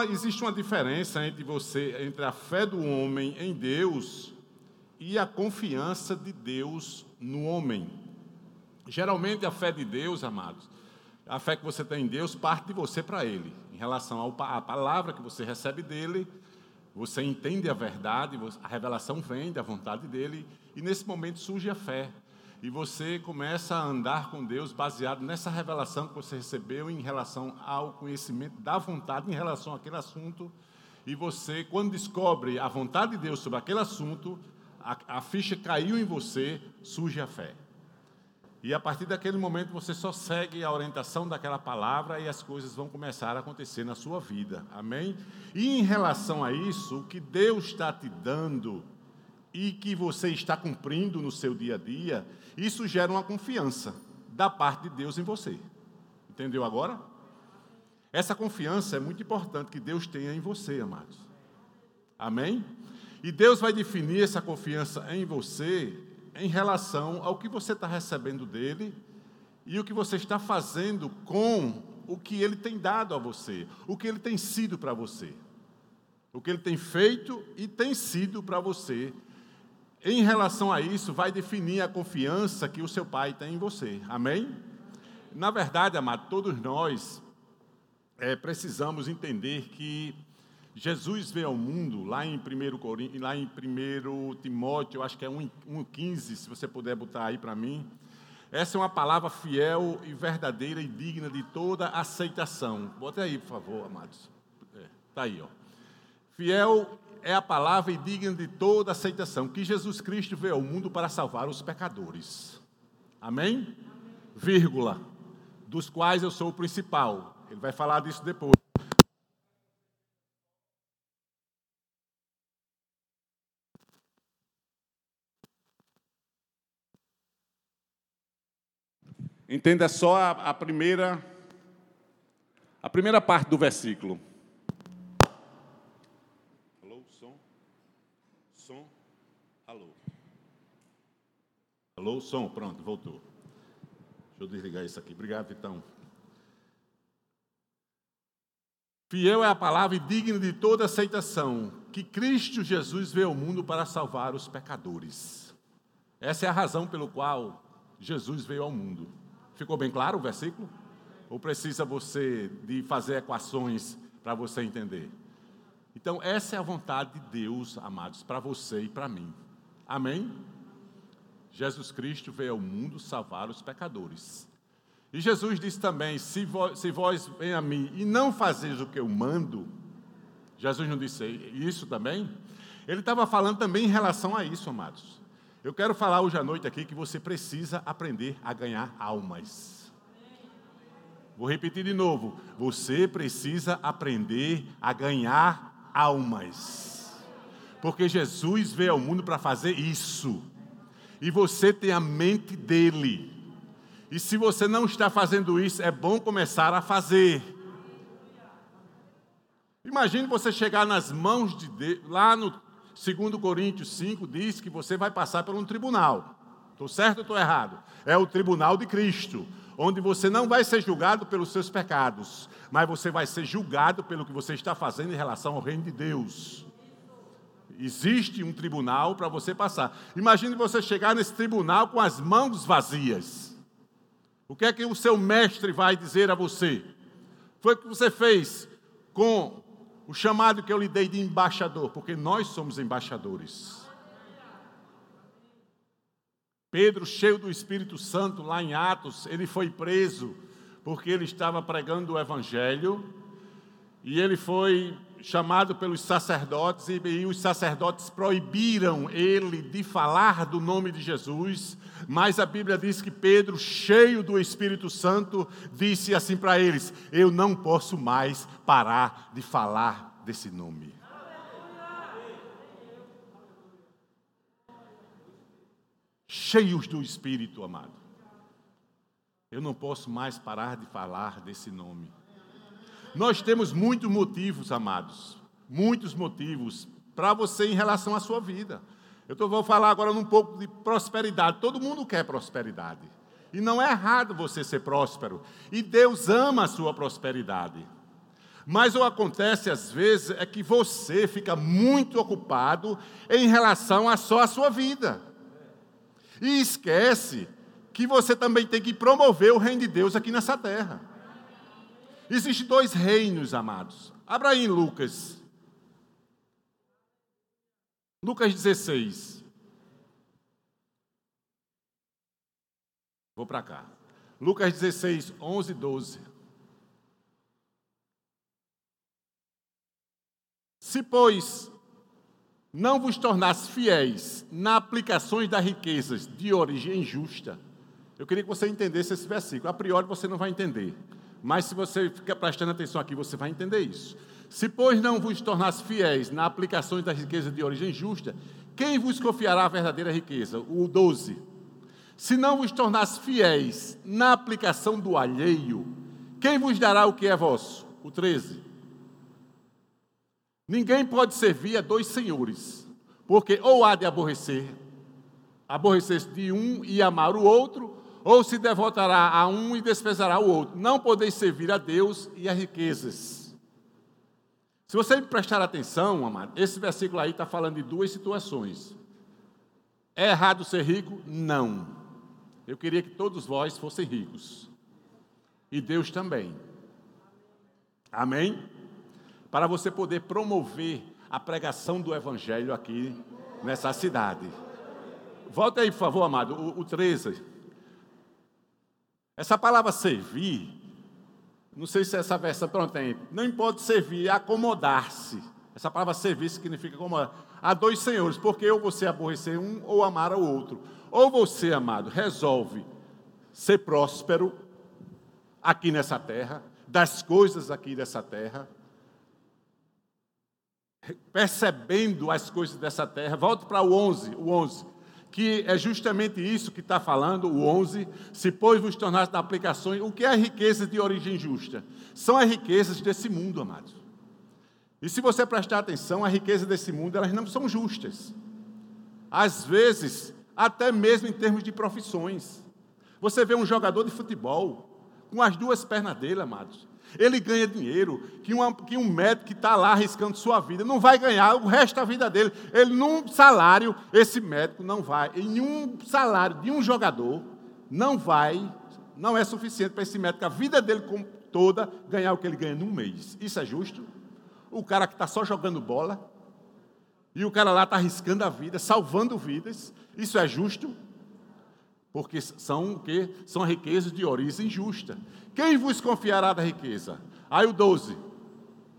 existe uma diferença entre você, entre a fé do homem em Deus e a confiança de Deus no homem. Geralmente a fé de Deus, amados, a fé que você tem em Deus parte de você para Ele, em relação à palavra que você recebe dele, você entende a verdade, a revelação vem da vontade dele, e nesse momento surge a fé. E você começa a andar com Deus baseado nessa revelação que você recebeu em relação ao conhecimento da vontade em relação àquele assunto. E você, quando descobre a vontade de Deus sobre aquele assunto, a, a ficha caiu em você, surge a fé. E a partir daquele momento você só segue a orientação daquela palavra e as coisas vão começar a acontecer na sua vida. Amém? E em relação a isso, o que Deus está te dando e que você está cumprindo no seu dia a dia, isso gera uma confiança da parte de Deus em você. Entendeu agora? Essa confiança é muito importante que Deus tenha em você, amados. Amém? E Deus vai definir essa confiança em você em relação ao que você está recebendo dele e o que você está fazendo com o que ele tem dado a você, o que ele tem sido para você, o que ele tem feito e tem sido para você. Em relação a isso, vai definir a confiança que o seu pai tem em você. Amém? Na verdade, amado, todos nós é, precisamos entender que Jesus veio ao mundo, lá em 1, lá em 1 Timóteo, acho que é 1,15, se você puder botar aí para mim. Essa é uma palavra fiel e verdadeira e digna de toda aceitação. Bota aí, por favor, amados. Está é, tá aí, ó. Fiel é a palavra e digna de toda aceitação, que Jesus Cristo veio ao mundo para salvar os pecadores. Amém? Vírgula. Dos quais eu sou o principal. Ele vai falar disso depois. Entenda só a, a primeira a primeira parte do versículo. Alô, som. Som. Alô. Alô, som, pronto, voltou. Deixa eu desligar isso aqui. Obrigado, Vitão. Fiel é a palavra e digna de toda aceitação, que Cristo Jesus veio ao mundo para salvar os pecadores. Essa é a razão pelo qual Jesus veio ao mundo. Ficou bem claro o versículo? Ou precisa você de fazer equações para você entender? Então, essa é a vontade de Deus, amados, para você e para mim. Amém? Jesus Cristo veio ao mundo salvar os pecadores. E Jesus disse também: se vós, se vós vem a mim e não fazeis o que eu mando, Jesus não disse isso também? Ele estava falando também em relação a isso, amados. Eu quero falar hoje à noite aqui que você precisa aprender a ganhar almas. Vou repetir de novo. Você precisa aprender a ganhar almas. Porque Jesus veio ao mundo para fazer isso. E você tem a mente dele. E se você não está fazendo isso, é bom começar a fazer. Imagine você chegar nas mãos de Deus, lá no Segundo Coríntios 5 diz que você vai passar por um tribunal. Estou certo ou estou errado? É o tribunal de Cristo, onde você não vai ser julgado pelos seus pecados, mas você vai ser julgado pelo que você está fazendo em relação ao reino de Deus. Existe um tribunal para você passar. Imagine você chegar nesse tribunal com as mãos vazias. O que é que o seu mestre vai dizer a você? Foi o que você fez com o chamado que eu lhe dei de embaixador, porque nós somos embaixadores. Pedro, cheio do Espírito Santo, lá em Atos, ele foi preso porque ele estava pregando o Evangelho e ele foi chamado pelos sacerdotes e, e, os sacerdotes proibiram ele de falar do nome de Jesus, mas a Bíblia diz que Pedro, cheio do Espírito Santo, disse assim para eles: Eu não posso mais parar de falar desse nome. Cheios do Espírito, amado. Eu não posso mais parar de falar desse nome. Nós temos muitos motivos, amados, muitos motivos para você em relação à sua vida. Eu tô, vou falar agora um pouco de prosperidade. Todo mundo quer prosperidade. E não é errado você ser próspero. E Deus ama a sua prosperidade. Mas o que acontece às vezes é que você fica muito ocupado em relação a só a sua vida. E esquece que você também tem que promover o reino de Deus aqui nessa terra. Existem dois reinos, amados. Abra aí Lucas. Lucas 16. Vou para cá. Lucas 16, 11 e 12. Se, pois, não vos tornasse fiéis na aplicações das riquezas de origem injusta, eu queria que você entendesse esse versículo. A priori você não vai entender, mas se você ficar prestando atenção aqui, você vai entender isso. Se, pois, não vos tornasse fiéis na aplicações das riquezas de origem justa, quem vos confiará a verdadeira riqueza? O 12. Se não vos tornasse fiéis na aplicação do alheio, quem vos dará o que é vosso? O 13. Ninguém pode servir a dois senhores, porque ou há de aborrecer, aborrecer-se de um e amar o outro, ou se devotará a um e desprezará o outro. Não podeis servir a Deus e a riquezas. Se você prestar atenção, amado, esse versículo aí está falando de duas situações. É errado ser rico? Não. Eu queria que todos vós fossem ricos. E Deus também. Amém? Para você poder promover a pregação do Evangelho aqui nessa cidade. Volta aí, por favor, amado, o, o 13. Essa palavra servir não sei se essa versão pronto tem. Não pode servir, acomodar-se. Essa palavra servir significa acomodar. Há dois senhores, porque ou você aborrecer um ou amar o outro. Ou você, amado, resolve ser próspero aqui nessa terra, das coisas aqui dessa terra, percebendo as coisas dessa terra. Volto para o 11, o 11 que é justamente isso que está falando, o 11, se pois vos tornasse da aplicações, o que é riqueza de origem justa? São as riquezas desse mundo, amados. E se você prestar atenção, a riqueza desse mundo, elas não são justas. Às vezes, até mesmo em termos de profissões. Você vê um jogador de futebol, com as duas pernas dele, amados. Ele ganha dinheiro que, uma, que um médico que está lá arriscando sua vida não vai ganhar o resto da vida dele. Ele, num salário, esse médico não vai, em nenhum salário de um jogador, não vai, não é suficiente para esse médico, a vida dele toda, ganhar o que ele ganha num mês. Isso é justo? O cara que está só jogando bola, e o cara lá está arriscando a vida, salvando vidas, isso é justo? Porque são o quê? São riquezas de origem justa. Quem vos confiará da riqueza? Aí o 12.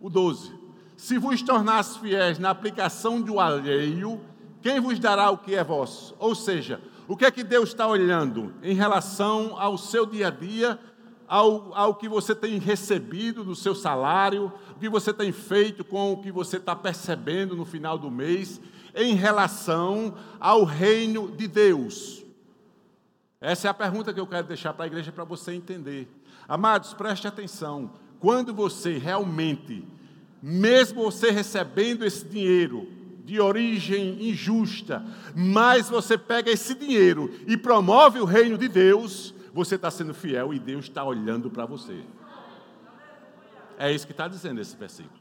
O 12. Se vos tornasse fiéis na aplicação do alheio, quem vos dará o que é vosso? Ou seja, o que é que Deus está olhando em relação ao seu dia a dia, ao, ao que você tem recebido do seu salário, o que você tem feito com o que você está percebendo no final do mês, em relação ao reino de Deus? Essa é a pergunta que eu quero deixar para a igreja para você entender. Amados, preste atenção. Quando você realmente, mesmo você recebendo esse dinheiro de origem injusta, mas você pega esse dinheiro e promove o reino de Deus, você está sendo fiel e Deus está olhando para você. É isso que está dizendo esse versículo.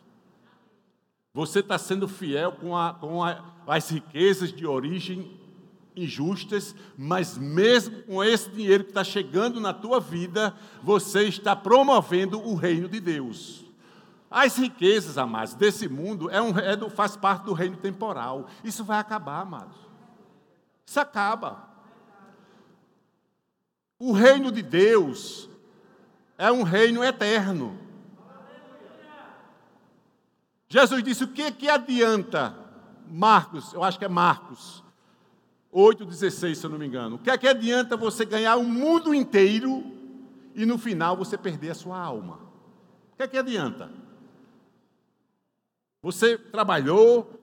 Você está sendo fiel com, a, com a, as riquezas de origem injustas, mas mesmo com esse dinheiro que está chegando na tua vida, você está promovendo o reino de Deus. As riquezas, amados, desse mundo é um, é do, faz parte do reino temporal. Isso vai acabar, amados. Isso acaba. O reino de Deus é um reino eterno. Jesus disse: o que, que adianta, Marcos, eu acho que é Marcos, 8,16, se eu não me engano. O que é que adianta você ganhar o mundo inteiro e no final você perder a sua alma? O que é que adianta? Você trabalhou,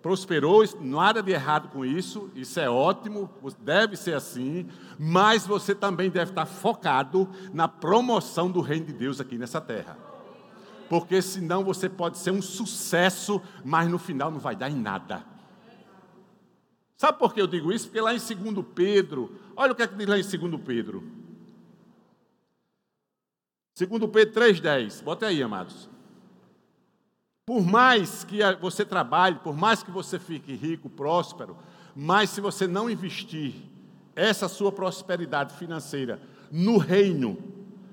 prosperou, nada de errado com isso, isso é ótimo, deve ser assim, mas você também deve estar focado na promoção do reino de Deus aqui nessa terra. Porque senão você pode ser um sucesso, mas no final não vai dar em nada. Sabe por que eu digo isso? Porque lá em 2 Pedro, olha o que é que diz lá em 2 Pedro. 2 Pedro 3,10. Bota aí, amados. Por mais que você trabalhe, por mais que você fique rico, próspero, mas se você não investir essa sua prosperidade financeira no reino,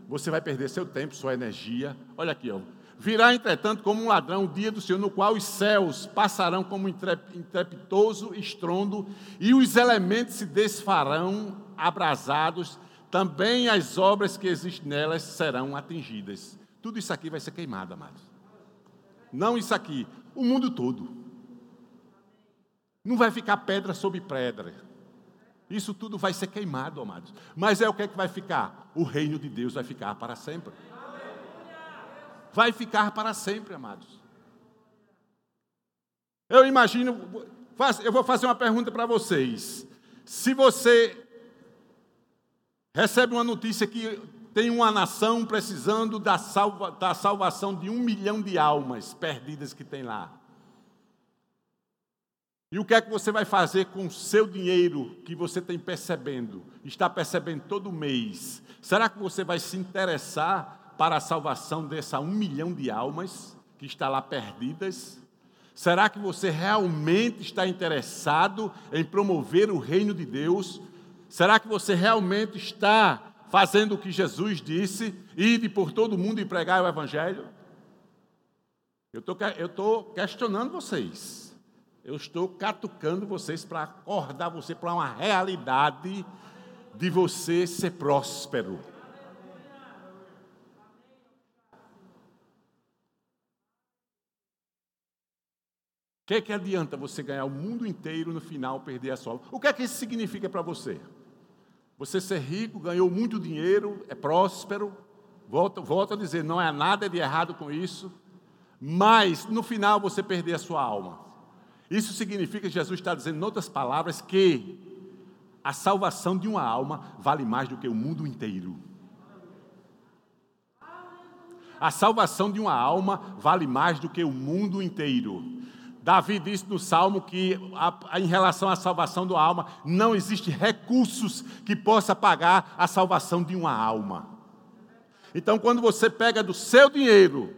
você vai perder seu tempo, sua energia. Olha aqui, ó. Virá, entretanto, como um ladrão o dia do Senhor, no qual os céus passarão como intrepitoso estrondo, e os elementos se desfarão abrasados, também as obras que existem nelas serão atingidas. Tudo isso aqui vai ser queimado, amados. Não isso aqui, o mundo todo. Não vai ficar pedra sobre pedra. Isso tudo vai ser queimado, amados. Mas é o que é que vai ficar? O reino de Deus vai ficar para sempre vai ficar para sempre, amados. Eu imagino, eu vou fazer uma pergunta para vocês. Se você recebe uma notícia que tem uma nação precisando da, salva, da salvação de um milhão de almas perdidas que tem lá. E o que é que você vai fazer com o seu dinheiro que você tem percebendo, está percebendo todo mês? Será que você vai se interessar para a salvação dessa um milhão de almas que está lá perdidas? Será que você realmente está interessado em promover o reino de Deus? Será que você realmente está fazendo o que Jesus disse, ide por todo mundo e pregar o Evangelho? Eu estou questionando vocês. Eu estou catucando vocês para acordar você para uma realidade de você ser próspero. Que que adianta você ganhar o mundo inteiro no final perder a sua O que é que isso significa para você? Você ser rico, ganhou muito dinheiro, é próspero, volto, volto a dizer, não há nada de errado com isso, mas no final você perder a sua alma. Isso significa Jesus está dizendo, em outras palavras, que a salvação de uma alma vale mais do que o mundo inteiro. A salvação de uma alma vale mais do que o mundo inteiro. Davi disse no Salmo que, em relação à salvação da alma, não existe recursos que possa pagar a salvação de uma alma. Então, quando você pega do seu dinheiro,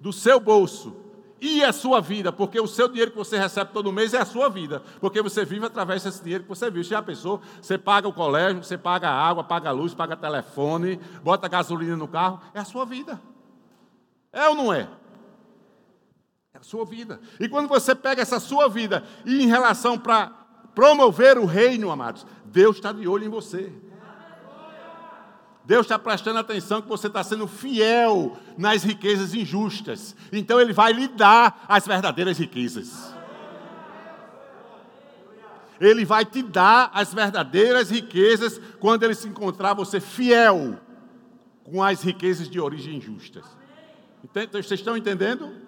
do seu bolso, e a sua vida, porque o seu dinheiro que você recebe todo mês é a sua vida, porque você vive através desse dinheiro que você vive. Já pensou? Você paga o colégio, você paga a água, paga a luz, paga telefone, bota gasolina no carro, é a sua vida. É ou não é? Sua vida. E quando você pega essa sua vida e em relação para promover o reino, amados, Deus está de olho em você. Deus está prestando atenção que você está sendo fiel nas riquezas injustas. Então Ele vai lhe dar as verdadeiras riquezas. Ele vai te dar as verdadeiras riquezas quando Ele se encontrar você fiel com as riquezas de origem injustas. Vocês estão entendendo?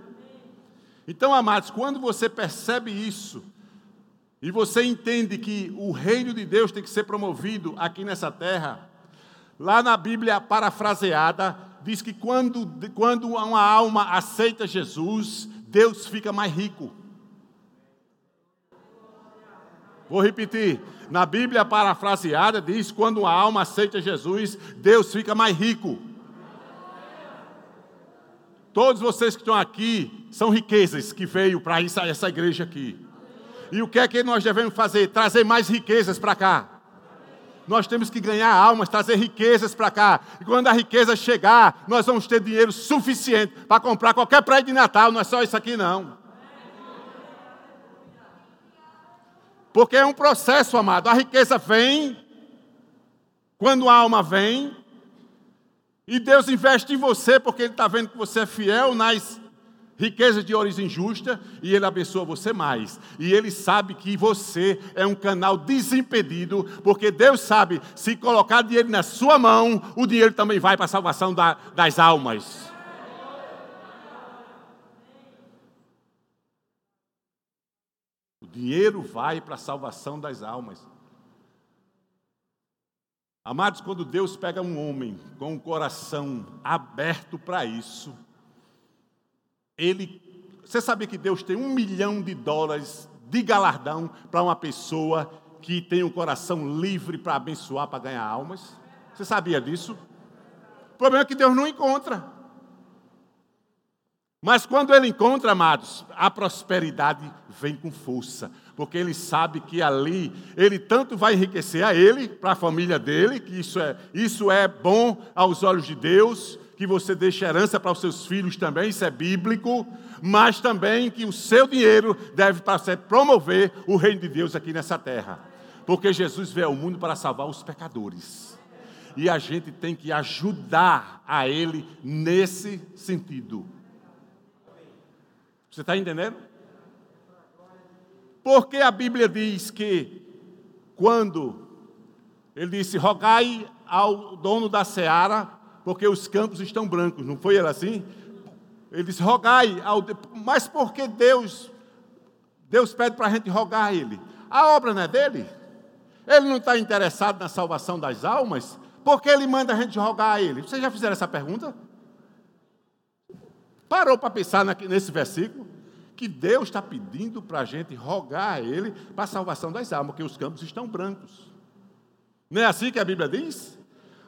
Então, amados, quando você percebe isso, e você entende que o reino de Deus tem que ser promovido aqui nessa terra, lá na Bíblia parafraseada, diz que quando, quando uma alma aceita Jesus, Deus fica mais rico. Vou repetir. Na Bíblia parafraseada diz: quando uma alma aceita Jesus, Deus fica mais rico. Todos vocês que estão aqui são riquezas que veio para essa igreja aqui. E o que é que nós devemos fazer? Trazer mais riquezas para cá. Nós temos que ganhar almas, trazer riquezas para cá. E quando a riqueza chegar, nós vamos ter dinheiro suficiente para comprar qualquer prédio de Natal, não é só isso aqui não. Porque é um processo, amado. A riqueza vem, quando a alma vem, e Deus investe em você porque Ele está vendo que você é fiel nas riquezas de origem justa e Ele abençoa você mais. E Ele sabe que você é um canal desimpedido, porque Deus sabe, se colocar dinheiro na sua mão, o dinheiro também vai para a salvação da, das almas. O dinheiro vai para a salvação das almas. Amados, quando Deus pega um homem com o coração aberto para isso, ele. Você sabia que Deus tem um milhão de dólares de galardão para uma pessoa que tem um coração livre para abençoar, para ganhar almas? Você sabia disso? O problema é que Deus não encontra. Mas quando ele encontra, amados, a prosperidade vem com força, porque ele sabe que ali ele tanto vai enriquecer a ele, para a família dele, que isso é, isso é bom aos olhos de Deus, que você deixe herança para os seus filhos também, isso é bíblico, mas também que o seu dinheiro deve para promover o reino de Deus aqui nessa terra. Porque Jesus veio ao mundo para salvar os pecadores. E a gente tem que ajudar a ele nesse sentido. Você está entendendo? Porque a Bíblia diz que quando ele disse, rogai ao dono da seara, porque os campos estão brancos, não foi ele assim? Ele disse, rogai ao. Mas por que Deus, Deus pede para a gente rogar a Ele? A obra não é dele? Ele não está interessado na salvação das almas? Por que ele manda a gente rogar a Ele? Vocês já fizeram essa pergunta? Parou para pensar nesse versículo? Que Deus está pedindo para a gente rogar a Ele para a salvação das almas, porque os campos estão brancos. Não é assim que a Bíblia diz?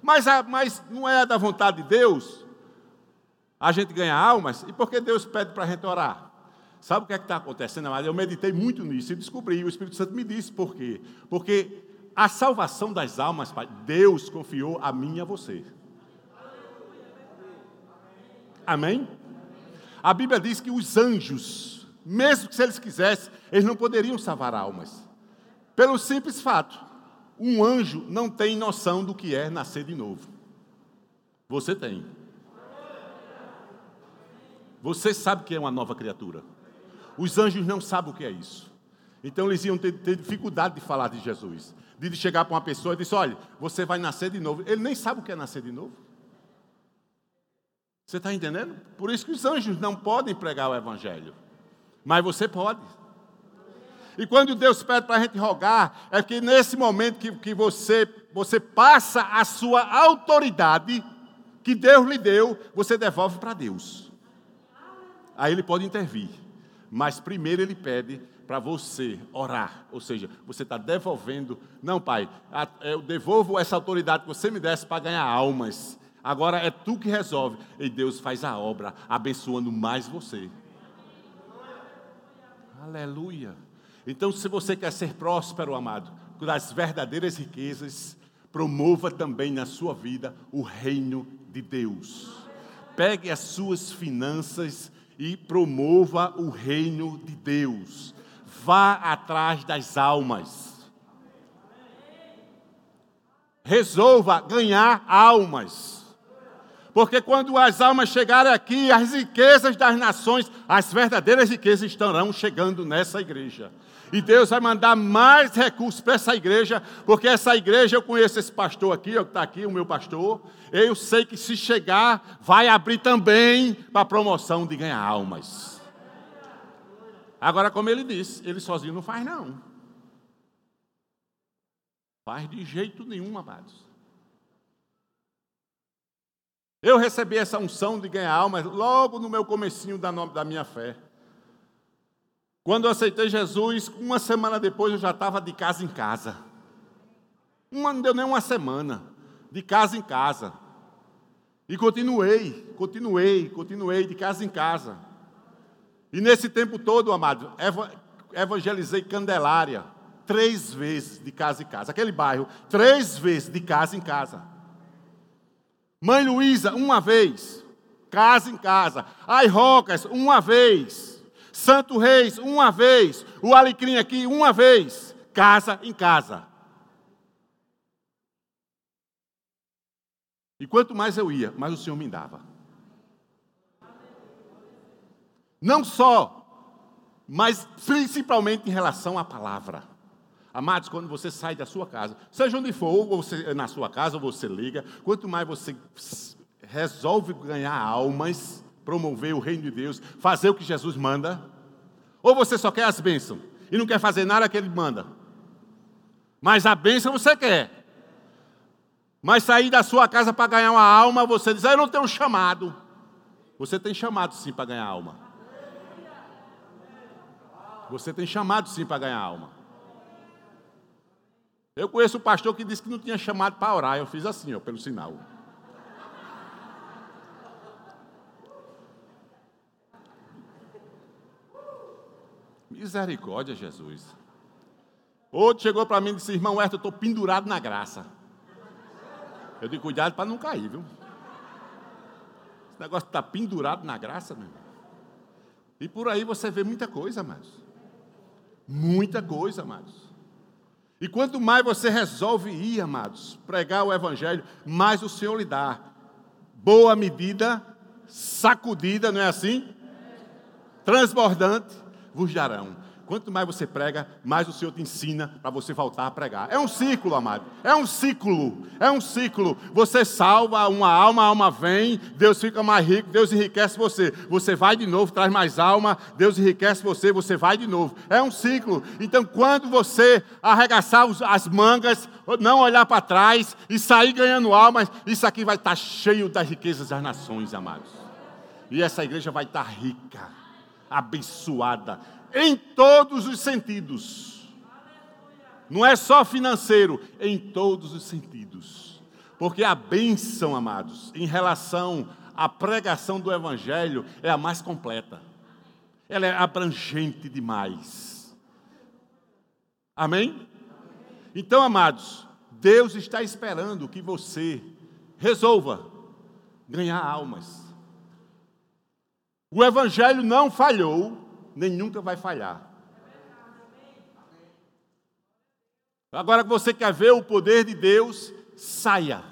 Mas, mas não é da vontade de Deus a gente ganhar almas? E por que Deus pede para a gente orar? Sabe o que é está acontecendo? Eu meditei muito nisso e descobri, o Espírito Santo me disse por quê. Porque a salvação das almas, Pai, Deus confiou a mim e a você. Amém? A Bíblia diz que os anjos, mesmo que se eles quisessem, eles não poderiam salvar almas. Pelo simples fato, um anjo não tem noção do que é nascer de novo. Você tem. Você sabe que é uma nova criatura. Os anjos não sabem o que é isso. Então eles iam ter, ter dificuldade de falar de Jesus. De chegar para uma pessoa e dizer: Olha, você vai nascer de novo. Ele nem sabe o que é nascer de novo. Você está entendendo? Por isso que os anjos não podem pregar o Evangelho. Mas você pode. E quando Deus pede para a gente rogar, é que nesse momento que, que você, você passa a sua autoridade que Deus lhe deu, você devolve para Deus. Aí ele pode intervir. Mas primeiro ele pede para você orar. Ou seja, você está devolvendo. Não, pai, eu devolvo essa autoridade que você me desse para ganhar almas. Agora é tu que resolve. E Deus faz a obra, abençoando mais você. Aleluia. Então, se você quer ser próspero, amado, das verdadeiras riquezas, promova também na sua vida o reino de Deus. Pegue as suas finanças e promova o reino de Deus. Vá atrás das almas. Resolva ganhar almas. Porque quando as almas chegarem aqui, as riquezas das nações, as verdadeiras riquezas estarão chegando nessa igreja. E Deus vai mandar mais recursos para essa igreja, porque essa igreja, eu conheço esse pastor aqui, que está aqui, o meu pastor. Eu sei que se chegar, vai abrir também para a promoção de ganhar almas. Agora, como ele disse, ele sozinho não faz, não. Faz de jeito nenhum, amados. Eu recebi essa unção de ganhar almas logo no meu comecinho da, da minha fé. Quando eu aceitei Jesus, uma semana depois eu já estava de casa em casa. Uma, não deu nem uma semana, de casa em casa. E continuei, continuei, continuei, de casa em casa. E nesse tempo todo, amado, evangelizei Candelária, três vezes de casa em casa. Aquele bairro, três vezes de casa em casa. Mãe Luísa, uma vez. Casa em casa. Ai Rocas, uma vez. Santo Reis, uma vez. O Alecrim aqui, uma vez. Casa em casa. E quanto mais eu ia, mais o Senhor me dava. Não só, mas principalmente em relação à palavra. Amados, quando você sai da sua casa, seja onde for, ou você, na sua casa, ou você liga, quanto mais você resolve ganhar almas, promover o reino de Deus, fazer o que Jesus manda, ou você só quer as bênçãos e não quer fazer nada que Ele manda, mas a bênção você quer. Mas sair da sua casa para ganhar uma alma, você diz, ah, eu não tenho chamado. Você tem chamado sim para ganhar alma. Você tem chamado sim para ganhar alma. Eu conheço um pastor que disse que não tinha chamado para orar. Eu fiz assim, ó, pelo sinal. Misericórdia, Jesus. Outro chegou para mim e disse: Irmão Herto, eu estou pendurado na graça. Eu digo: Cuidado para não cair, viu? Esse negócio está pendurado na graça, meu irmão. E por aí você vê muita coisa, amados. Muita coisa, amados. E quanto mais você resolve ir, amados, pregar o Evangelho, mais o Senhor lhe dá. Boa medida, sacudida, não é assim? Transbordante, vos darão. Quanto mais você prega, mais o Senhor te ensina para você voltar a pregar. É um ciclo, amado. É um ciclo. É um ciclo. Você salva uma alma, a alma vem, Deus fica mais rico, Deus enriquece você. Você vai de novo, traz mais alma, Deus enriquece você, você vai de novo. É um ciclo. Então, quando você arregaçar as mangas, não olhar para trás e sair ganhando almas, isso aqui vai estar cheio das riquezas das nações, amados. E essa igreja vai estar rica, abençoada em todos os sentidos. Não é só financeiro, em todos os sentidos. Porque a bênção, amados, em relação à pregação do Evangelho, é a mais completa. Ela é abrangente demais. Amém? Então, amados, Deus está esperando que você resolva ganhar almas. O Evangelho não falhou nem nunca vai falhar. Agora que você quer ver o poder de Deus, saia.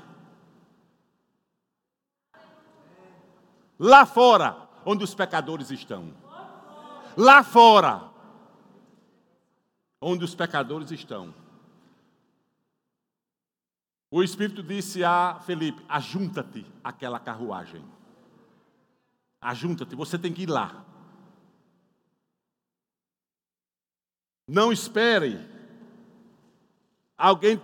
Lá fora, onde os pecadores estão. Lá fora, onde os pecadores estão. O Espírito disse a Felipe: ajunta-te àquela carruagem. Ajunta-te, você tem que ir lá. Não espere alguém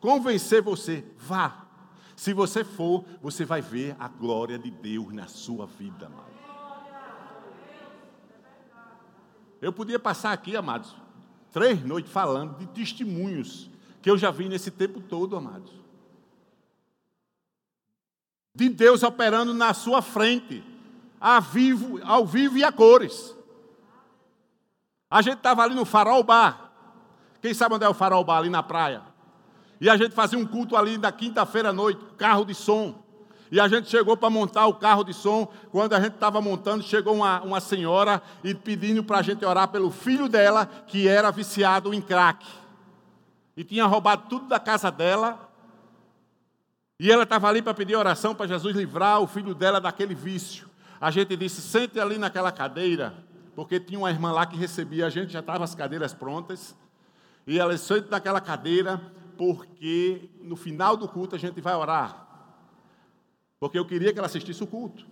convencer você. Vá. Se você for, você vai ver a glória de Deus na sua vida, amado. Eu podia passar aqui, amados, três noites falando de testemunhos que eu já vi nesse tempo todo, amados. De Deus operando na sua frente, ao vivo, ao vivo e a cores. A gente estava ali no Farol Bar. Quem sabe onde é o Farol Bar? Ali na praia. E a gente fazia um culto ali na quinta-feira à noite, carro de som. E a gente chegou para montar o carro de som. Quando a gente estava montando, chegou uma, uma senhora e pedindo para a gente orar pelo filho dela, que era viciado em crack. E tinha roubado tudo da casa dela. E ela estava ali para pedir oração para Jesus livrar o filho dela daquele vício. A gente disse: sente ali naquela cadeira porque tinha uma irmã lá que recebia a gente, já estavam as cadeiras prontas, e ela sentou naquela cadeira, porque no final do culto a gente vai orar. Porque eu queria que ela assistisse o culto.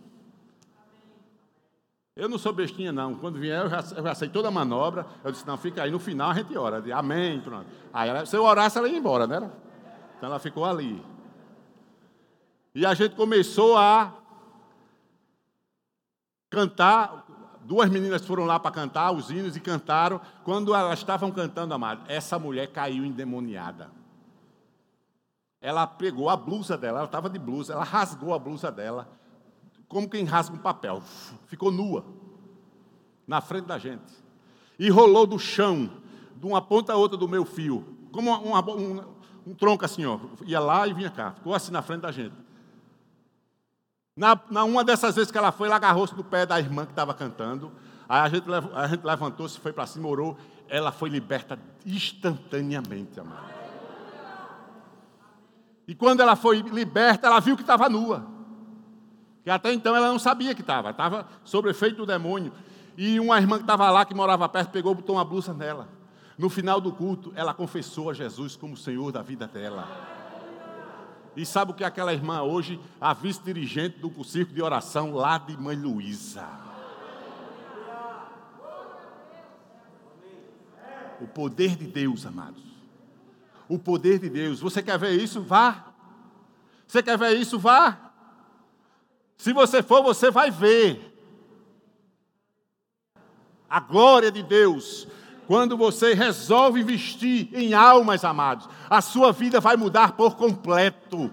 Eu não sou bestinha, não. Quando vier, eu já, eu já sei toda a manobra. Eu disse, não, fica aí, no final a gente ora. Disse, Amém, pronto. Aí ela, se eu orasse, ela ia embora, né? Então ela ficou ali. E a gente começou a cantar Duas meninas foram lá para cantar os hinos e cantaram. Quando elas estavam cantando, amado, essa mulher caiu endemoniada. Ela pegou a blusa dela, ela estava de blusa, ela rasgou a blusa dela, como quem rasga um papel. Ficou nua, na frente da gente. E rolou do chão, de uma ponta a outra do meu fio, como uma, um, um tronco assim, ó. Ia lá e vinha cá. Ficou assim na frente da gente. Na, na uma dessas vezes que ela foi, ela agarrou-se no pé da irmã que estava cantando. Aí a gente, a gente levantou-se, foi para cima, orou. Ela foi liberta instantaneamente, amado. E quando ela foi liberta, ela viu que estava nua. Que até então ela não sabia que estava, estava sob efeito do demônio. E uma irmã que estava lá, que morava perto, pegou e botou uma blusa nela. No final do culto, ela confessou a Jesus como Senhor da vida dela. E sabe o que aquela irmã hoje? A vice-dirigente do circo de oração lá de Mãe Luísa. O poder de Deus, amados. O poder de Deus. Você quer ver isso? Vá. Você quer ver isso? Vá. Se você for, você vai ver. A glória de Deus quando você resolve investir em almas, amados, a sua vida vai mudar por completo.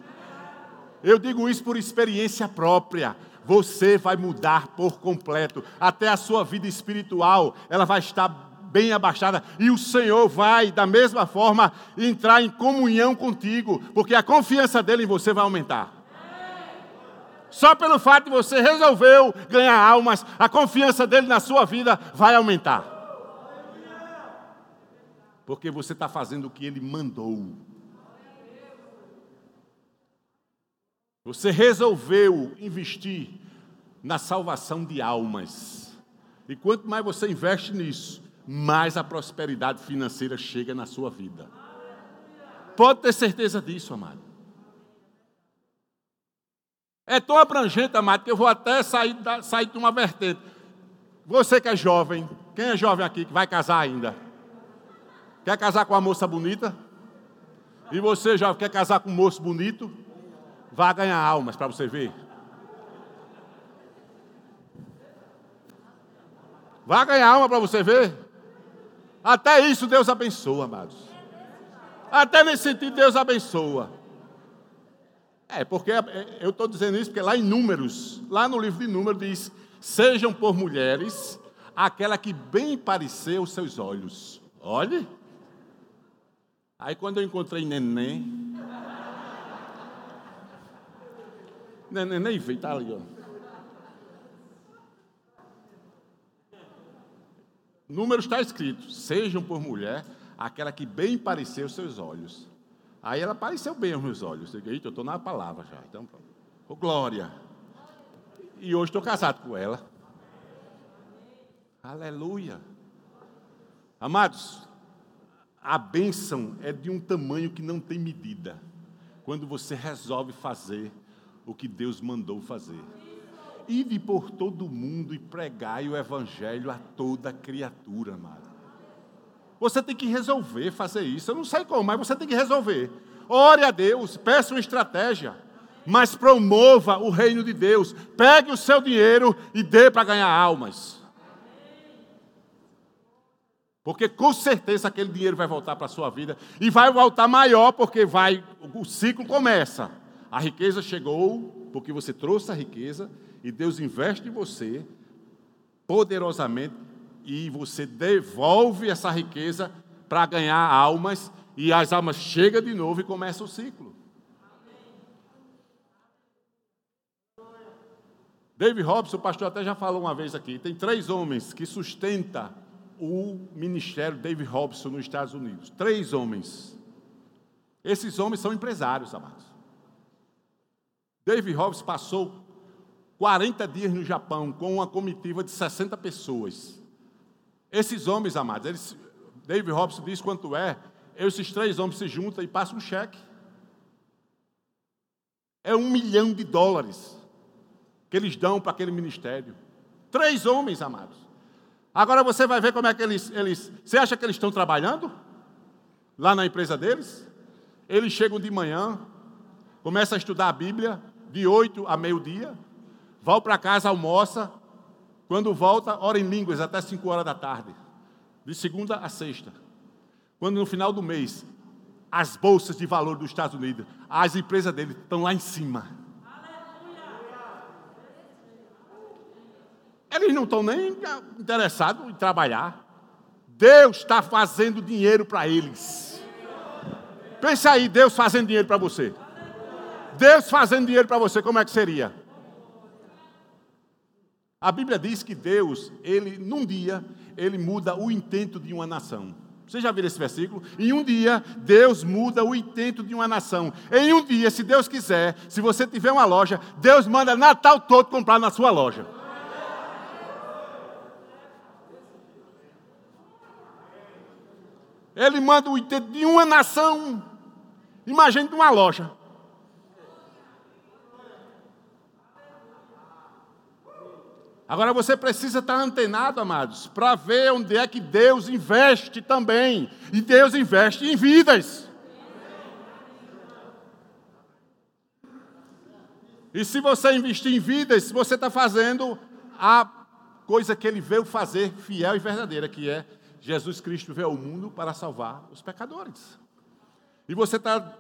Eu digo isso por experiência própria. Você vai mudar por completo. Até a sua vida espiritual, ela vai estar bem abastada, e o Senhor vai, da mesma forma, entrar em comunhão contigo, porque a confiança dele em você vai aumentar. Só pelo fato de você resolveu ganhar almas, a confiança dele na sua vida vai aumentar. Porque você está fazendo o que ele mandou. Você resolveu investir na salvação de almas. E quanto mais você investe nisso, mais a prosperidade financeira chega na sua vida. Pode ter certeza disso, amado. É tão abrangente, amado, que eu vou até sair, sair de uma vertente. Você que é jovem, quem é jovem aqui que vai casar ainda? Quer casar com uma moça bonita? E você, jovem, quer casar com um moço bonito? Vá ganhar almas para você ver. Vá ganhar alma para você ver. Até isso Deus abençoa, amados. Até nesse sentido Deus abençoa. É, porque eu estou dizendo isso porque lá em Números, lá no livro de Números diz: Sejam por mulheres aquela que bem parecer os seus olhos. Olhe. Aí quando eu encontrei neném, Nem, nem veio, está ali, ó. Números está escrito: sejam por mulher aquela que bem pareceu seus olhos. Aí ela pareceu bem aos meus olhos. Eu eu estou na palavra já. Então, pronto. Oh, glória. E hoje estou casado com ela. Aleluia. Amados, a bênção é de um tamanho que não tem medida. Quando você resolve fazer o que Deus mandou fazer. Ide por todo mundo e pregai o evangelho a toda criatura, amado. Você tem que resolver fazer isso. Eu não sei como, mas você tem que resolver. Ore a Deus, peça uma estratégia, mas promova o reino de Deus. Pegue o seu dinheiro e dê para ganhar almas. Porque com certeza aquele dinheiro vai voltar para a sua vida e vai voltar maior porque vai o ciclo começa. A riqueza chegou porque você trouxe a riqueza e Deus investe em você poderosamente e você devolve essa riqueza para ganhar almas e as almas chegam de novo e começa o ciclo. David Robson, o pastor até já falou uma vez aqui, tem três homens que sustentam o ministério David Robson nos Estados Unidos. Três homens. Esses homens são empresários, amados. David Hobbes passou 40 dias no Japão com uma comitiva de 60 pessoas. Esses homens, amados, eles, David Hobbes diz quanto é, esses três homens se juntam e passam um cheque. É um milhão de dólares que eles dão para aquele ministério. Três homens, amados. Agora você vai ver como é que eles, eles. Você acha que eles estão trabalhando? Lá na empresa deles? Eles chegam de manhã, começam a estudar a Bíblia, de 8 a meio-dia, vão para casa, almoça, quando volta, ora em línguas até 5 horas da tarde, de segunda a sexta. Quando no final do mês, as bolsas de valor dos Estados Unidos, as empresas dele estão lá em cima. Eles não estão nem interessados em trabalhar. Deus está fazendo dinheiro para eles. Pensa aí, Deus fazendo dinheiro para você. Deus fazendo dinheiro para você, como é que seria? A Bíblia diz que Deus, ele num dia, ele muda o intento de uma nação. Você já viu esse versículo? Em um dia, Deus muda o intento de uma nação. Em um dia, se Deus quiser, se você tiver uma loja, Deus manda Natal todo comprar na sua loja. Ele manda o intento de uma nação. Imagine de uma loja. Agora você precisa estar antenado, amados, para ver onde é que Deus investe também. E Deus investe em vidas. E se você investir em vidas, você está fazendo a coisa que ele veio fazer, fiel e verdadeira, que é Jesus Cristo veio ao mundo para salvar os pecadores. E você está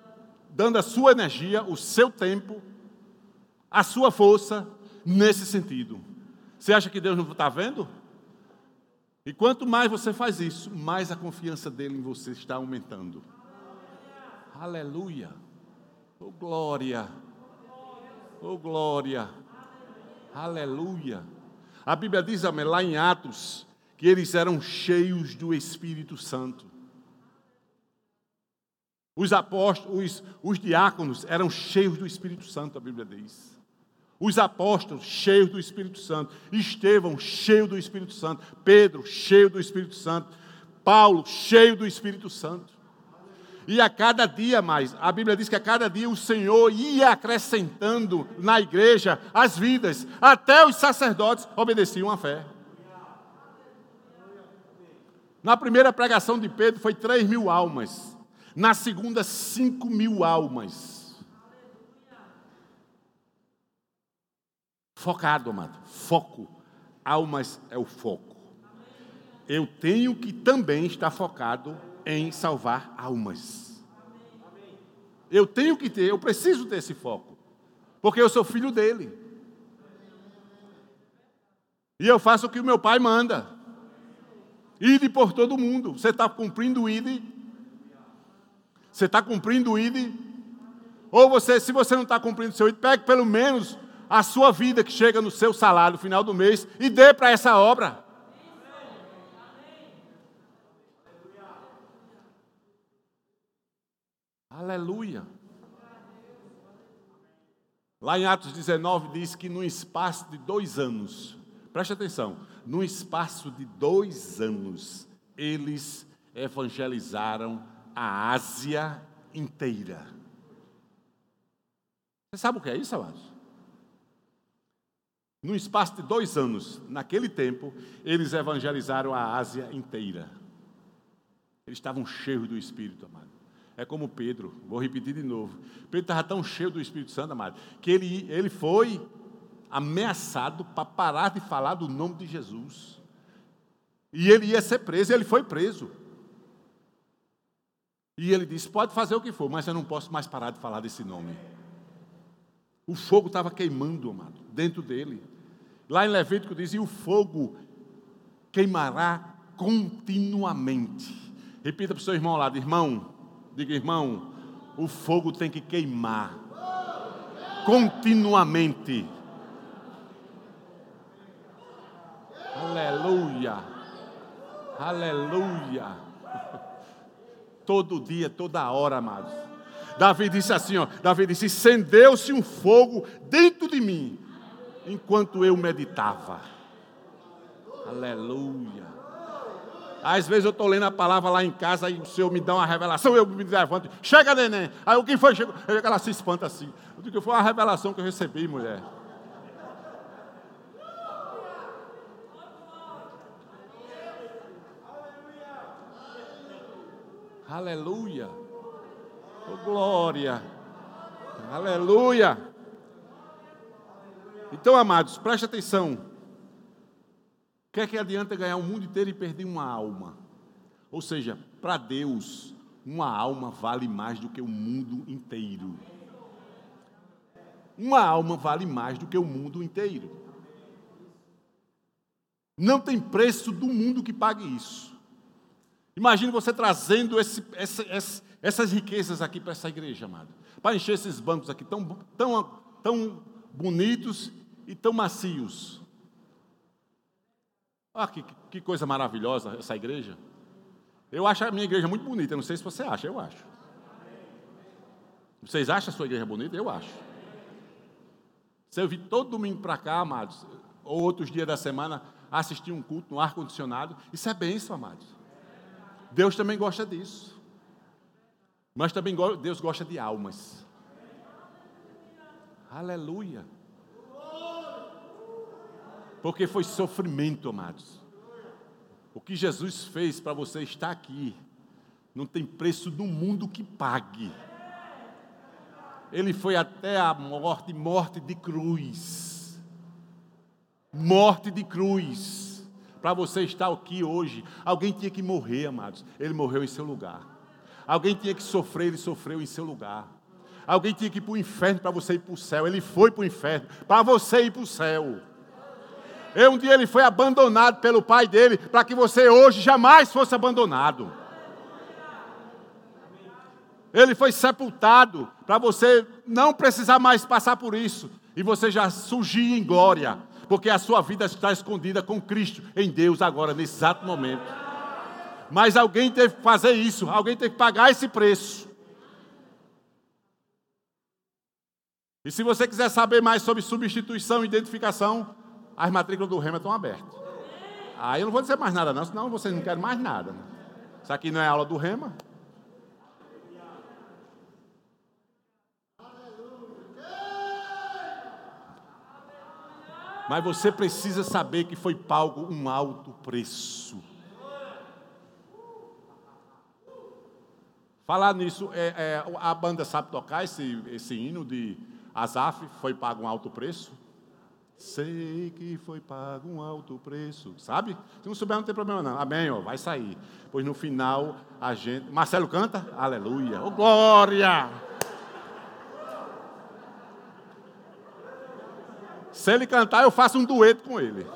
dando a sua energia, o seu tempo, a sua força nesse sentido. Você acha que Deus não está vendo? E quanto mais você faz isso, mais a confiança dele em você está aumentando. Aleluia. Oh glória. Oh glória. Aleluia. A Bíblia diz lá em Atos que eles eram cheios do Espírito Santo. Os apóstolos, os, os diáconos eram cheios do Espírito Santo, a Bíblia diz. Os apóstolos cheios do Espírito Santo, Estevão cheio do Espírito Santo, Pedro cheio do Espírito Santo, Paulo cheio do Espírito Santo. E a cada dia mais, a Bíblia diz que a cada dia o Senhor ia acrescentando na igreja as vidas, até os sacerdotes obedeciam à fé. Na primeira pregação de Pedro foi 3 mil almas, na segunda, 5 mil almas. Focado, amado. Foco. Almas é o foco. Eu tenho que também estar focado em salvar almas. Eu tenho que ter, eu preciso ter esse foco. Porque eu sou filho dele. E eu faço o que o meu pai manda. Ide por todo mundo. Você está cumprindo o ide? Você está cumprindo o ide? Ou você, se você não está cumprindo o seu ide, pegue pelo menos a sua vida que chega no seu salário no final do mês e dê para essa obra. Aleluia. Lá em Atos 19 diz que no espaço de dois anos, preste atenção, no espaço de dois anos, eles evangelizaram a Ásia inteira. Você sabe o que é isso, amados? No espaço de dois anos, naquele tempo, eles evangelizaram a Ásia inteira. Eles estavam cheios do Espírito, amado. É como Pedro, vou repetir de novo. Pedro estava tão cheio do Espírito Santo, amado, que ele, ele foi ameaçado para parar de falar do nome de Jesus. E ele ia ser preso, e ele foi preso. E ele disse: Pode fazer o que for, mas eu não posso mais parar de falar desse nome. O fogo estava queimando, amado, dentro dele. Lá em Levítico diz: o fogo queimará continuamente. Repita para o seu irmão lá, irmão, diga irmão, o fogo tem que queimar continuamente. Aleluia, aleluia. Todo dia, toda hora, amados. Davi disse assim, ó, Davi disse: "Acendeu-se um fogo dentro de mim, enquanto eu meditava. Aleluia. Às vezes eu estou lendo a palavra lá em casa e o Senhor me dá uma revelação, eu me levanto, chega neném. Aí o que foi? Chegou, ela se espanta assim. Eu digo foi uma revelação que eu recebi, mulher. Aleluia. Oh, glória. Aleluia. Então, amados, preste atenção. O que é que adianta ganhar o mundo inteiro e perder uma alma? Ou seja, para Deus, uma alma vale mais do que o mundo inteiro. Uma alma vale mais do que o mundo inteiro. Não tem preço do mundo que pague isso. Imagine você trazendo esse, essa, essa, essas riquezas aqui para essa igreja, amado. Para encher esses bancos aqui tão, tão, tão bonitos e tão macios. Olha que, que coisa maravilhosa essa igreja. Eu acho a minha igreja muito bonita, não sei se você acha, eu acho. Vocês acham a sua igreja bonita? Eu acho. Se eu vir todo domingo para cá, amados, ou outros dias da semana, assistir um culto no ar-condicionado, isso é bênção, amados. Deus também gosta disso. Mas também Deus gosta de almas. Aleluia. Porque foi sofrimento, amados. O que Jesus fez para você estar aqui, não tem preço no mundo que pague. Ele foi até a morte, morte de cruz. Morte de cruz. Para você estar aqui hoje, alguém tinha que morrer, amados. Ele morreu em seu lugar. Alguém tinha que sofrer, ele sofreu em seu lugar. Alguém tinha que ir para o inferno para você ir para o céu. Ele foi para o inferno para você ir para o céu. E um dia ele foi abandonado pelo pai dele, para que você hoje jamais fosse abandonado. Ele foi sepultado para você não precisar mais passar por isso e você já surgir em glória, porque a sua vida está escondida com Cristo em Deus agora nesse exato momento. Mas alguém teve que fazer isso, alguém teve que pagar esse preço. E se você quiser saber mais sobre substituição e identificação, as matrículas do Rema estão abertas. Aí eu não vou dizer mais nada, não, senão vocês não querem mais nada. Isso aqui não é aula do Rema. Mas você precisa saber que foi pago um alto preço. Falar nisso, é, é, a banda sabe tocar esse, esse hino de Azaf, foi pago um alto preço? Sei que foi pago um alto preço, sabe? Se não souber, não tem problema não. Amém, ó, vai sair. Pois no final a gente. Marcelo canta? Aleluia! Oh, glória! Se ele cantar, eu faço um dueto com ele.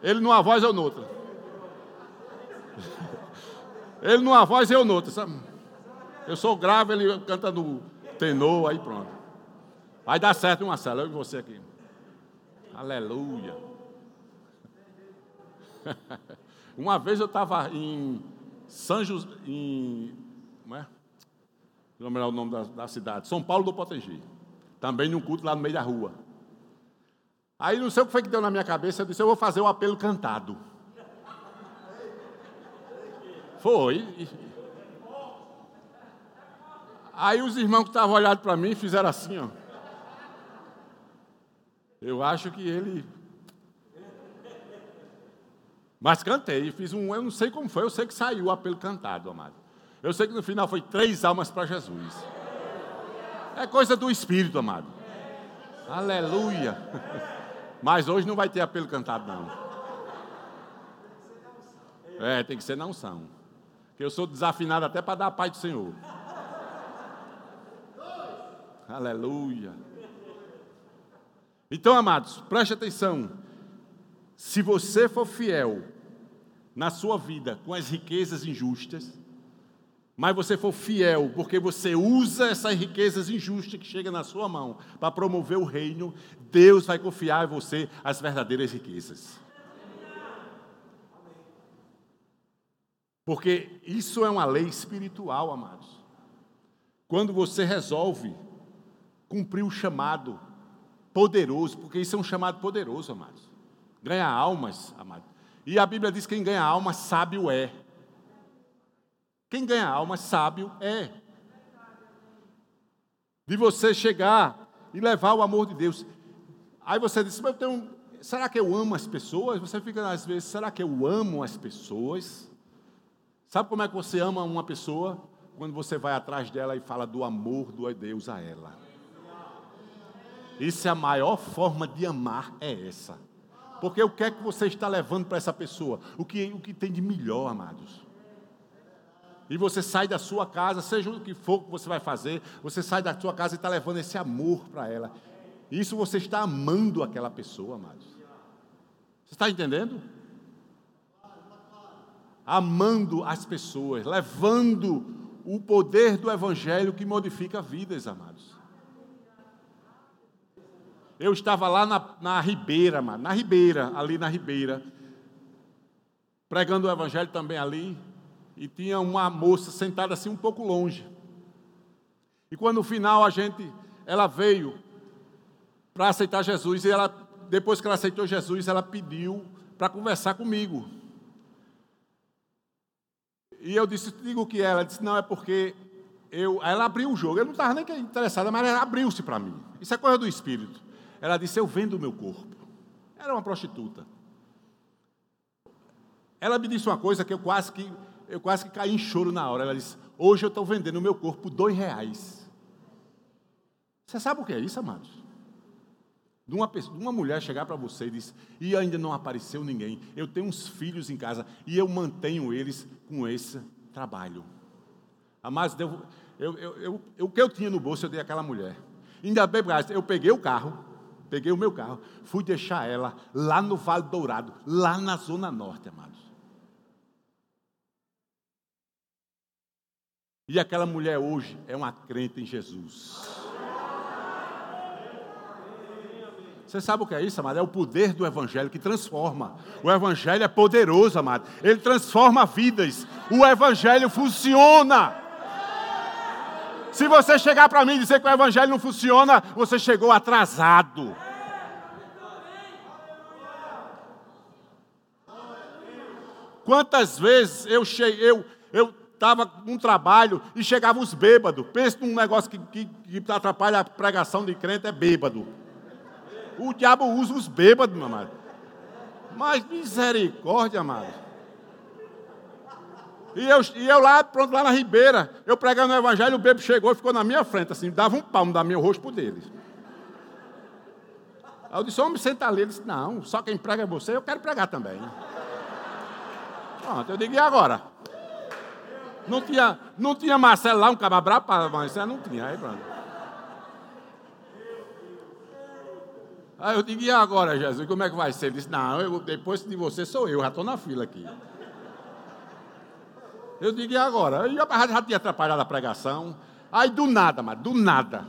Ele numa voz, eu noutra. Ele numa voz, eu noutra. Eu sou grave, ele canta no tenor, aí pronto. Vai dar certo, Marcelo, eu e você aqui. Aleluia. Uma vez eu estava em São José, em. Como é? Não lembrar o nome da, da, cidade. São Paulo do Potengi. Também num culto lá no meio da rua. Aí não sei o que foi que deu na minha cabeça, eu disse, eu vou fazer o apelo cantado. Foi. Aí os irmãos que estavam olhando para mim fizeram assim, ó. Eu acho que ele. Mas cantei, fiz um, eu não sei como foi, eu sei que saiu o apelo cantado, amado. Eu sei que no final foi três almas para Jesus. É coisa do Espírito, amado. Aleluia. Mas hoje não vai ter apelo cantado, não. É, tem que ser na unção. Que eu sou desafinado até para dar a paz do Senhor. Aleluia. Então, amados, preste atenção. Se você for fiel na sua vida com as riquezas injustas, mas você for fiel, porque você usa essas riquezas injustas que chegam na sua mão para promover o reino, Deus vai confiar em você as verdadeiras riquezas. Porque isso é uma lei espiritual, amados. Quando você resolve cumprir o chamado poderoso, porque isso é um chamado poderoso, amados. Ganha almas, amados. E a Bíblia diz que quem ganha alma, sábio é. Quem ganha alma sábio é. De você chegar e levar o amor de Deus. Aí você diz, mas eu tenho, será que eu amo as pessoas? Você fica às vezes, será que eu amo as pessoas? Sabe como é que você ama uma pessoa? Quando você vai atrás dela e fala do amor do Deus a ela. Isso é a maior forma de amar, é essa. Porque o que é que você está levando para essa pessoa? O que, o que tem de melhor, amados? E você sai da sua casa, seja o que for que você vai fazer, você sai da sua casa e está levando esse amor para ela. Isso você está amando aquela pessoa, amados. Você está entendendo? Amando as pessoas, levando o poder do Evangelho que modifica vidas, amados. Eu estava lá na, na Ribeira, mano, na Ribeira, ali na Ribeira, pregando o Evangelho também ali, e tinha uma moça sentada assim um pouco longe. E quando no final a gente, ela veio para aceitar Jesus e ela, depois que ela aceitou Jesus, ela pediu para conversar comigo. E eu disse, digo o que é? Ela disse, não, é porque eu, ela abriu o jogo. Eu não estava nem interessada, mas ela abriu-se para mim. Isso é coisa do Espírito. Ela disse, eu vendo o meu corpo. Era uma prostituta. Ela me disse uma coisa que eu quase que eu quase que caí em choro na hora. Ela disse: Hoje eu estou vendendo o meu corpo por dois reais. Você sabe o que é isso, amados? De uma, pessoa, de uma mulher chegar para você e dizer: E ainda não apareceu ninguém. Eu tenho uns filhos em casa e eu mantenho eles com esse trabalho. Amados, Eu, eu, eu, eu, o que eu tinha no bolso eu dei àquela mulher. Ainda bem, eu peguei o carro, peguei o meu carro, fui deixar ela lá no Vale Dourado, lá na Zona Norte, amados. E aquela mulher hoje é uma crente em Jesus. Você sabe o que é isso, amado? É o poder do Evangelho que transforma. O Evangelho é poderoso, amado. Ele transforma vidas. O Evangelho funciona. Se você chegar para mim e dizer que o Evangelho não funciona, você chegou atrasado. Quantas vezes eu cheguei, eu, eu estava num trabalho e chegavam os bêbados. Pensa num negócio que, que, que atrapalha a pregação de crente, é bêbado. O diabo usa os bêbados, meu amado. Mas misericórdia, amado. E eu, e eu lá, pronto, lá na ribeira, eu pregando o evangelho, o bêbado chegou e ficou na minha frente, assim, dava um palmo da meu rosto por dele. Aí eu disse, homem, senta ali. Ele disse, não, só quem prega é você, eu quero pregar também. Pronto, eu digo, e agora? Não tinha, não tinha Marcelo lá, um cababrá para Marcelo? Não tinha, aí pronto. Aí eu digo, e agora, Jesus, como é que vai ser? Ele disse, não, eu, depois de você sou eu, já estou na fila aqui. Eu digo, e agora? Eu já, já tinha atrapalhado a pregação. Aí do nada, mas do nada.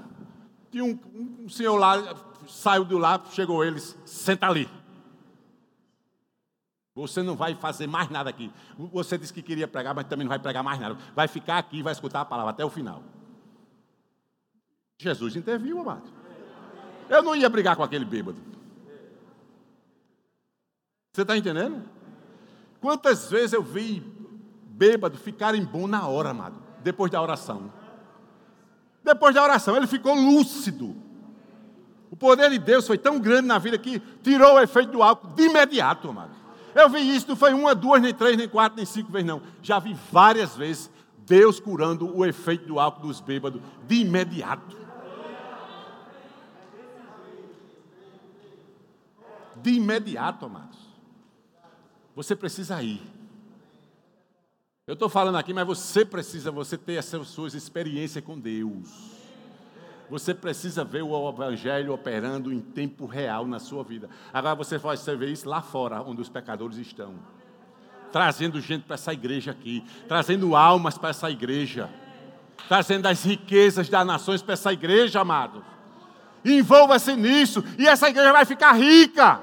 Tinha um, um senhor lá, saiu do lado, chegou eles, senta ali. Você não vai fazer mais nada aqui. Você disse que queria pregar, mas também não vai pregar mais nada. Vai ficar aqui e vai escutar a palavra até o final. Jesus interviu, amado. Eu não ia brigar com aquele bêbado. Você está entendendo? Quantas vezes eu vi bêbado ficarem bom na hora, amado, depois da oração. Depois da oração, ele ficou lúcido. O poder de Deus foi tão grande na vida que tirou o efeito do álcool de imediato, amado. Eu vi isso, não foi uma, duas, nem três, nem quatro, nem cinco vezes, não. Já vi várias vezes Deus curando o efeito do álcool dos bêbados de imediato. de imediato, amados. Você precisa ir. Eu estou falando aqui, mas você precisa, você ter essas suas experiências com Deus. Você precisa ver o Evangelho operando em tempo real na sua vida. Agora você vai ver isso lá fora, onde os pecadores estão. Trazendo gente para essa igreja aqui. Trazendo almas para essa igreja. Trazendo as riquezas das nações para essa igreja, amado. Envolva-se nisso. E essa igreja vai ficar rica.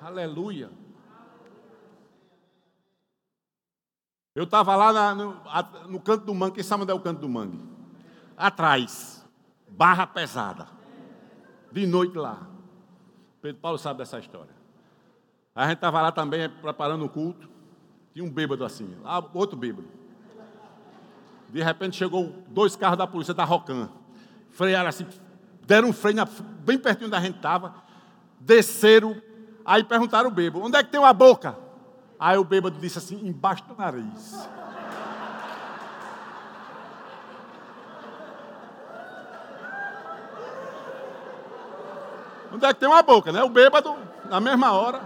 Aleluia. Eu estava lá na, no, no, canto do mangue. Quem sabe onde é o canto do mangue? Atrás. Barra pesada. De noite lá. Pedro Paulo sabe dessa história. A gente estava lá também preparando o culto. Tinha um bêbado assim, outro bêbado. De repente chegou dois carros da polícia da Rocan. Frearam assim, deram um freio bem pertinho da gente estava. Desceram Aí perguntaram o bêbado: onde é que tem uma boca? Aí o bêbado disse assim: embaixo do nariz. Onde é que tem uma boca, né? O bêbado, na mesma hora.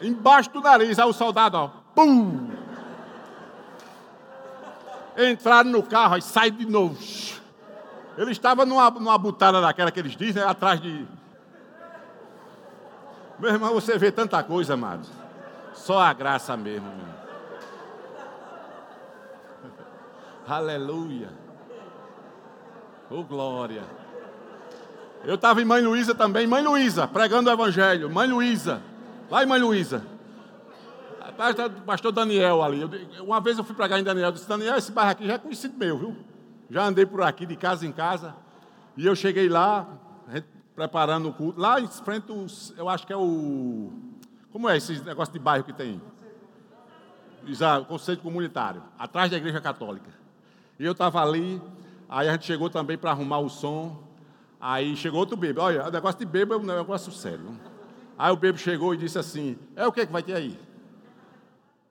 Embaixo do nariz, aí o soldado, ó, pum! Entraram no carro e saíram de novo. Ele estava numa, numa butada daquela que eles dizem, atrás de meu irmão, você vê tanta coisa, amado. Só a graça mesmo. Meu. Aleluia. Oh, glória. Eu estava em Mãe Luísa também. Mãe Luísa, pregando o Evangelho. Mãe Luísa. Em Mãe Luísa. Pastor Daniel ali. uma vez eu fui pregar em Daniel. Eu disse, Daniel, esse bairro aqui já é conhecido meu, viu? Já andei por aqui de casa em casa. E eu cheguei lá, a gente preparando o culto. Lá em frente, eu acho que é o. Como é esse negócio de bairro que tem? o conceito comunitário, atrás da igreja católica. E eu estava ali, aí a gente chegou também para arrumar o som. Aí chegou outro bêbado. Olha, o negócio de bêbado é um negócio sério. Aí o bêbado chegou e disse assim: É o que, que vai ter aí?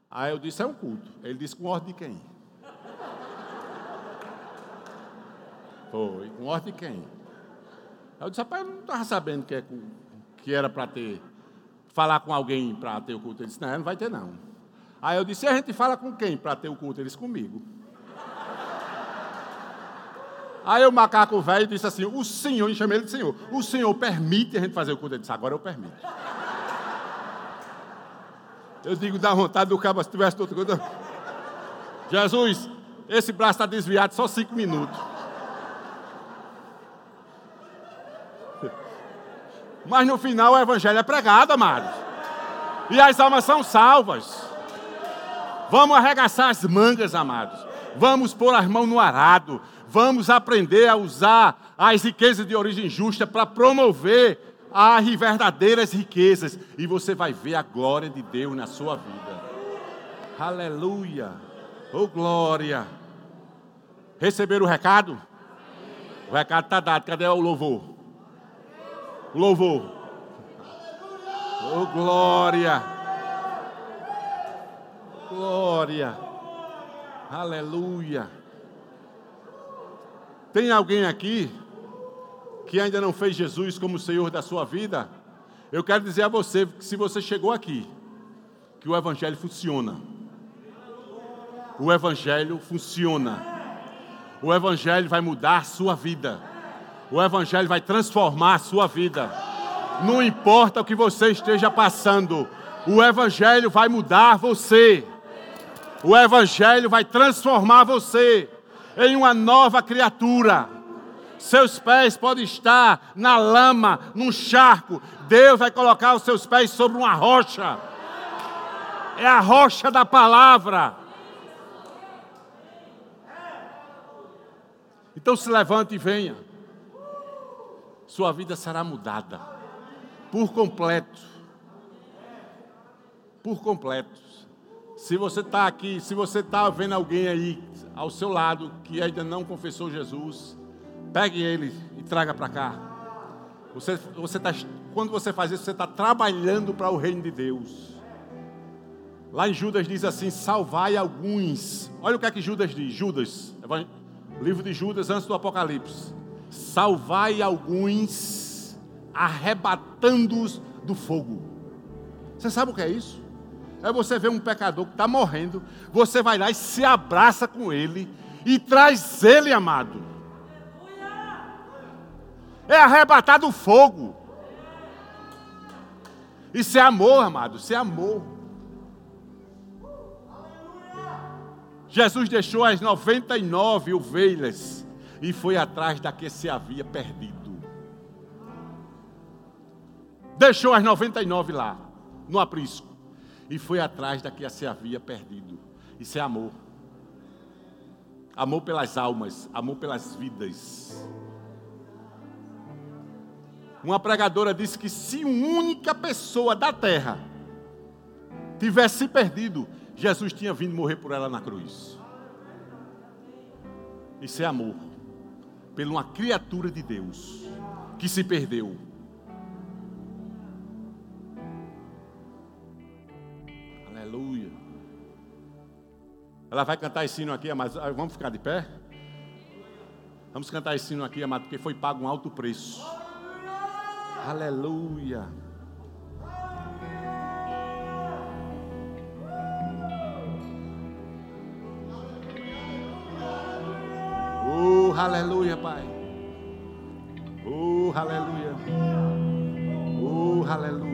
Aí eu disse: É um culto. Ele disse: Com ordem de quem? Foi, com ordem de quem? Eu disse, rapaz, eu não estava sabendo que, é, que era para ter. falar com alguém para ter o culto? Ele disse: Não, não vai ter não. Aí eu disse: A gente fala com quem para ter o culto? Ele disse: Comigo. Aí o macaco velho disse assim: O senhor, e chamei ele de senhor, o senhor permite a gente fazer o culto? Ele disse: Agora eu permito. Eu digo: Dá vontade do cabo se tivesse outro culto. Jesus, esse braço está desviado só cinco minutos. Mas no final o evangelho é pregado, amados. E as almas são salvas. Vamos arregaçar as mangas, amados. Vamos pôr as mãos no arado. Vamos aprender a usar as riquezas de origem justa para promover as verdadeiras riquezas. E você vai ver a glória de Deus na sua vida. Aleluia. Oh glória. Receberam o recado? O recado está dado. Cadê o louvor? Louvor. Oh glória. Glória. Aleluia. Tem alguém aqui que ainda não fez Jesus como Senhor da sua vida? Eu quero dizer a você que se você chegou aqui, que o Evangelho funciona. O Evangelho funciona. O Evangelho vai mudar a sua vida. O Evangelho vai transformar a sua vida. Não importa o que você esteja passando, o Evangelho vai mudar você. O Evangelho vai transformar você em uma nova criatura. Seus pés podem estar na lama, num charco. Deus vai colocar os seus pés sobre uma rocha. É a rocha da palavra. Então se levante e venha. Sua vida será mudada por completo. Por completo. Se você está aqui, se você está vendo alguém aí ao seu lado que ainda não confessou Jesus, pegue ele e traga para cá. Você, você tá, quando você faz isso, você está trabalhando para o reino de Deus. Lá em Judas diz assim: salvai alguns. Olha o que é que Judas diz. Judas, livro de Judas antes do Apocalipse. Salvai alguns, arrebatando-os do fogo. Você sabe o que é isso? É você ver um pecador que está morrendo, você vai lá e se abraça com ele e traz ele, amado. É arrebatar do fogo. Isso é amor, amado, isso é amor. Jesus deixou as 99 ovelhas e foi atrás da que se havia perdido. Deixou as 99 lá, no aprisco e foi atrás da que se havia perdido. Isso é amor. Amor pelas almas, amor pelas vidas. Uma pregadora disse que se uma única pessoa da terra tivesse se perdido, Jesus tinha vindo morrer por ela na cruz. Isso é amor. Pela uma criatura de Deus que se perdeu. Aleluia. Ela vai cantar esse hino aqui, mas vamos ficar de pé? Vamos cantar esse hino aqui, amado, porque foi pago um alto preço. Aleluia. Oh, aleluia, Pai. Oh, aleluia. Oh, aleluia.